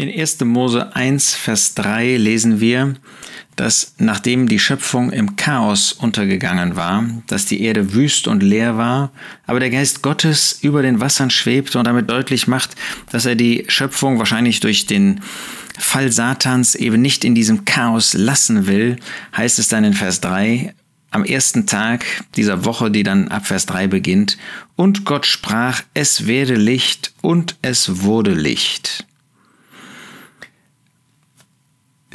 In 1. Mose 1, Vers 3 lesen wir, dass nachdem die Schöpfung im Chaos untergegangen war, dass die Erde wüst und leer war, aber der Geist Gottes über den Wassern schwebte und damit deutlich macht, dass er die Schöpfung wahrscheinlich durch den Fall Satans eben nicht in diesem Chaos lassen will, heißt es dann in Vers 3, am ersten Tag dieser Woche, die dann ab Vers 3 beginnt, und Gott sprach, es werde Licht und es wurde Licht.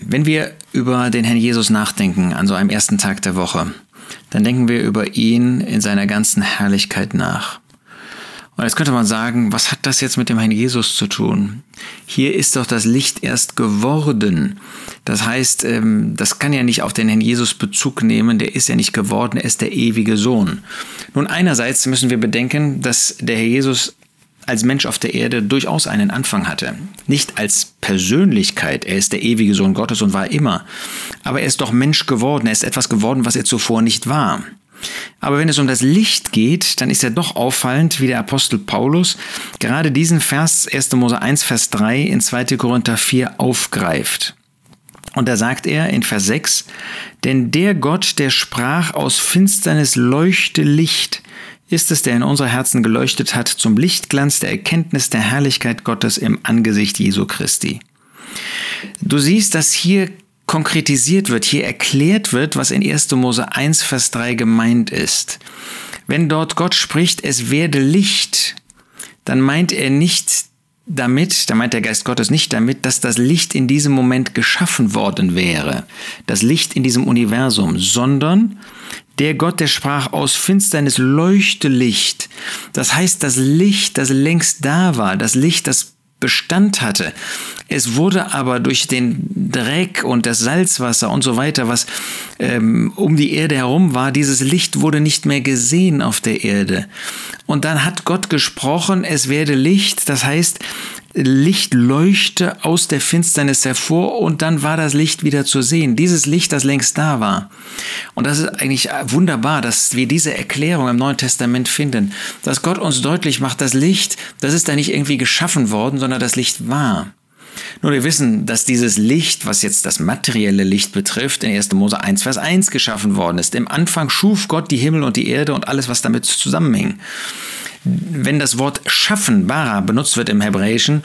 Wenn wir über den Herrn Jesus nachdenken an so einem ersten Tag der Woche, dann denken wir über ihn in seiner ganzen Herrlichkeit nach. Und jetzt könnte man sagen, was hat das jetzt mit dem Herrn Jesus zu tun? Hier ist doch das Licht erst geworden. Das heißt, ähm, das kann ja nicht auf den Herrn Jesus Bezug nehmen, der ist ja nicht geworden, er ist der ewige Sohn. Nun, einerseits müssen wir bedenken, dass der Herr Jesus als Mensch auf der Erde durchaus einen Anfang hatte. Nicht als Persönlichkeit, er ist der ewige Sohn Gottes und war immer, aber er ist doch Mensch geworden, er ist etwas geworden, was er zuvor nicht war. Aber wenn es um das Licht geht, dann ist ja doch auffallend, wie der Apostel Paulus gerade diesen Vers 1. Mose 1, Vers 3 in 2. Korinther 4 aufgreift. Und da sagt er in Vers 6, denn der Gott, der sprach, aus Finsternis leuchte Licht, ist es, der in unsere Herzen geleuchtet hat zum Lichtglanz der Erkenntnis der Herrlichkeit Gottes im Angesicht Jesu Christi. Du siehst, dass hier konkretisiert wird, hier erklärt wird, was in 1. Mose 1, Vers 3 gemeint ist. Wenn dort Gott spricht, es werde Licht, dann meint er nicht damit, da meint der Geist Gottes nicht damit, dass das Licht in diesem Moment geschaffen worden wäre, das Licht in diesem Universum, sondern der Gott, der sprach, aus Finsternis leuchte Licht. Das heißt, das Licht, das längst da war, das Licht, das Bestand hatte. Es wurde aber durch den Dreck und das Salzwasser und so weiter, was ähm, um die Erde herum war, dieses Licht wurde nicht mehr gesehen auf der Erde. Und dann hat Gott gesprochen, es werde Licht, das heißt, Licht leuchte aus der Finsternis hervor und dann war das Licht wieder zu sehen. Dieses Licht, das längst da war. Und das ist eigentlich wunderbar, dass wir diese Erklärung im Neuen Testament finden, dass Gott uns deutlich macht, das Licht, das ist da nicht irgendwie geschaffen worden, sondern das Licht war. Nun, wir wissen, dass dieses Licht, was jetzt das materielle Licht betrifft, in 1. Mose 1, Vers 1 geschaffen worden ist. Im Anfang schuf Gott die Himmel und die Erde und alles, was damit zusammenhing wenn das Wort schaffen, bara, benutzt wird im Hebräischen,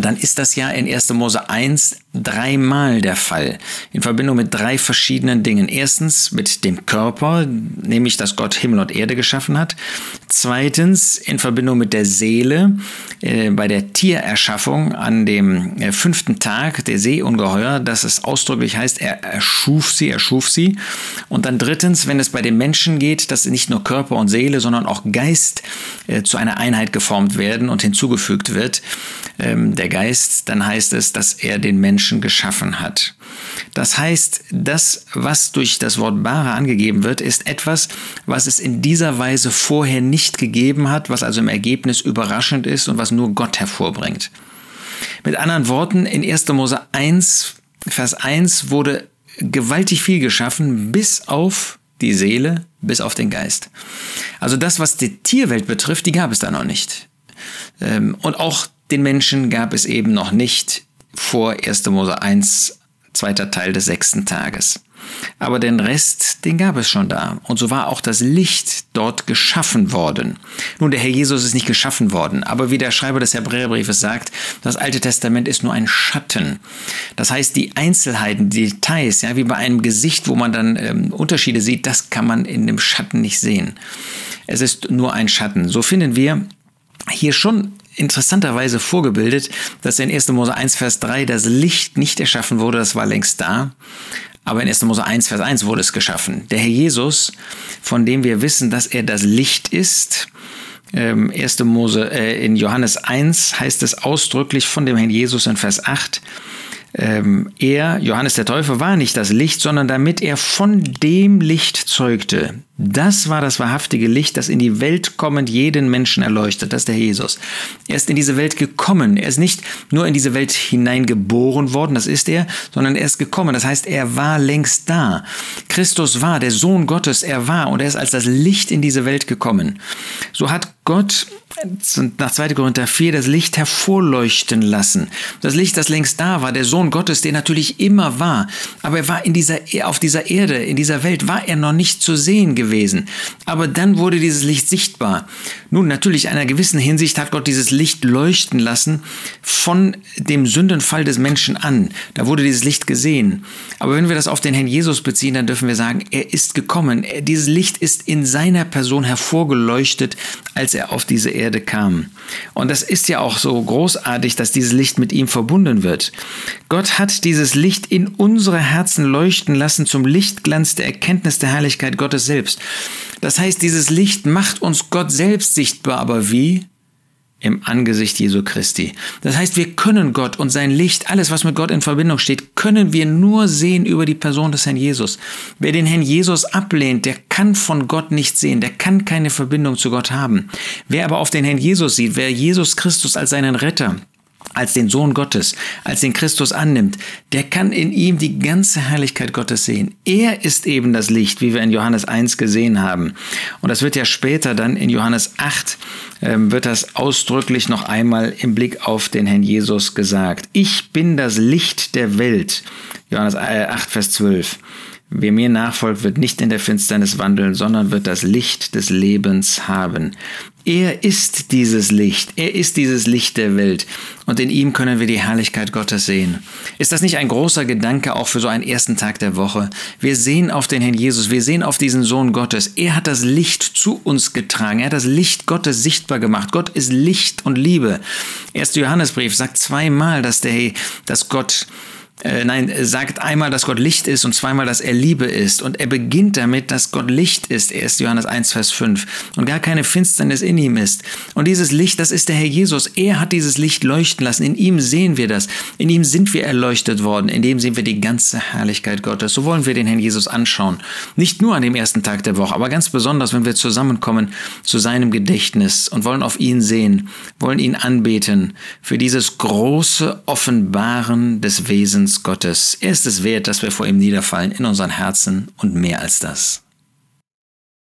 dann ist das ja in 1. Mose 1 dreimal der Fall, in Verbindung mit drei verschiedenen Dingen. Erstens mit dem Körper, nämlich dass Gott Himmel und Erde geschaffen hat. Zweitens in Verbindung mit der Seele, äh, bei der Tiererschaffung an dem äh, fünften Tag der Seeungeheuer, dass es ausdrücklich heißt, er erschuf sie, erschuf sie. Und dann drittens, wenn es bei den Menschen geht, dass nicht nur Körper und Seele, sondern auch Geist äh, zu einer Einheit geformt werden und hinzugefügt wird, ähm, der Geist, dann heißt es, dass er den Menschen Menschen geschaffen hat. Das heißt, das, was durch das Wort Bara angegeben wird, ist etwas, was es in dieser Weise vorher nicht gegeben hat, was also im Ergebnis überraschend ist und was nur Gott hervorbringt. Mit anderen Worten, in 1. Mose 1, Vers 1 wurde gewaltig viel geschaffen, bis auf die Seele, bis auf den Geist. Also das, was die Tierwelt betrifft, die gab es da noch nicht. Ähm, und auch den Menschen gab es eben noch nicht vor 1. Mose 1, zweiter Teil des sechsten Tages. Aber den Rest, den gab es schon da. Und so war auch das Licht dort geschaffen worden. Nun, der Herr Jesus ist nicht geschaffen worden, aber wie der Schreiber des Hebräerbriefes sagt, das Alte Testament ist nur ein Schatten. Das heißt, die Einzelheiten, die Details, ja, wie bei einem Gesicht, wo man dann ähm, Unterschiede sieht, das kann man in dem Schatten nicht sehen. Es ist nur ein Schatten. So finden wir hier schon interessanterweise vorgebildet, dass in 1. Mose 1, Vers 3 das Licht nicht erschaffen wurde, das war längst da. Aber in 1. Mose 1, Vers 1 wurde es geschaffen. Der Herr Jesus, von dem wir wissen, dass er das Licht ist, 1. Ähm, Mose, äh, in Johannes 1 heißt es ausdrücklich von dem Herrn Jesus in Vers 8, ähm, er, Johannes der Täufer, war nicht das Licht, sondern damit er von dem Licht zeugte. Das war das wahrhaftige Licht, das in die Welt kommend jeden Menschen erleuchtet. Das ist der Jesus. Er ist in diese Welt gekommen. Er ist nicht nur in diese Welt hineingeboren worden, das ist er, sondern er ist gekommen. Das heißt, er war längst da. Christus war der Sohn Gottes. Er war und er ist als das Licht in diese Welt gekommen. So hat Gott nach 2. Korinther 4 das Licht hervorleuchten lassen. Das Licht, das längst da war, der Sohn Gottes, der natürlich immer war. Aber er war in dieser, auf dieser Erde, in dieser Welt, war er noch nicht zu sehen gewesen. Aber dann wurde dieses Licht sichtbar. Nun, natürlich, in einer gewissen Hinsicht hat Gott dieses Licht leuchten lassen von dem Sündenfall des Menschen an. Da wurde dieses Licht gesehen. Aber wenn wir das auf den Herrn Jesus beziehen, dann dürfen wir sagen, er ist gekommen. Dieses Licht ist in seiner Person hervorgeleuchtet, als er auf diese Erde kam. Und das ist ja auch so großartig, dass dieses Licht mit ihm verbunden wird. Gott hat dieses Licht in unsere Herzen leuchten lassen zum Lichtglanz der Erkenntnis der Herrlichkeit Gottes selbst. Das heißt, dieses Licht macht uns Gott selbst sichtbar, aber wie? im Angesicht Jesu Christi. Das heißt, wir können Gott und sein Licht, alles, was mit Gott in Verbindung steht, können wir nur sehen über die Person des Herrn Jesus. Wer den Herrn Jesus ablehnt, der kann von Gott nicht sehen, der kann keine Verbindung zu Gott haben. Wer aber auf den Herrn Jesus sieht, wer Jesus Christus als seinen Retter, als den Sohn Gottes, als den Christus annimmt, der kann in ihm die ganze Herrlichkeit Gottes sehen. Er ist eben das Licht, wie wir in Johannes 1 gesehen haben. Und das wird ja später dann in Johannes 8, äh, wird das ausdrücklich noch einmal im Blick auf den Herrn Jesus gesagt. Ich bin das Licht der Welt. Johannes 8, äh, Vers 12. Wer mir nachfolgt, wird nicht in der Finsternis wandeln, sondern wird das Licht des Lebens haben. Er ist dieses Licht, er ist dieses Licht der Welt und in ihm können wir die Herrlichkeit Gottes sehen. Ist das nicht ein großer Gedanke auch für so einen ersten Tag der Woche? Wir sehen auf den Herrn Jesus, wir sehen auf diesen Sohn Gottes. Er hat das Licht zu uns getragen, er hat das Licht Gottes sichtbar gemacht. Gott ist Licht und Liebe. Erster Johannesbrief sagt zweimal, dass, der, dass Gott äh, nein, sagt einmal, dass Gott Licht ist und zweimal, dass er Liebe ist. Und er beginnt damit, dass Gott Licht ist, 1. Johannes 1, Vers 5, und gar keine Finsternis in ihm ist. Und dieses Licht, das ist der Herr Jesus. Er hat dieses Licht leuchten lassen. In ihm sehen wir das. In ihm sind wir erleuchtet worden. In dem sehen wir die ganze Herrlichkeit Gottes. So wollen wir den Herrn Jesus anschauen. Nicht nur an dem ersten Tag der Woche, aber ganz besonders, wenn wir zusammenkommen zu seinem Gedächtnis und wollen auf ihn sehen, wollen ihn anbeten für dieses große Offenbaren des Wesens Gottes. Er ist es wert, dass wir vor ihm niederfallen in unseren Herzen und mehr als das.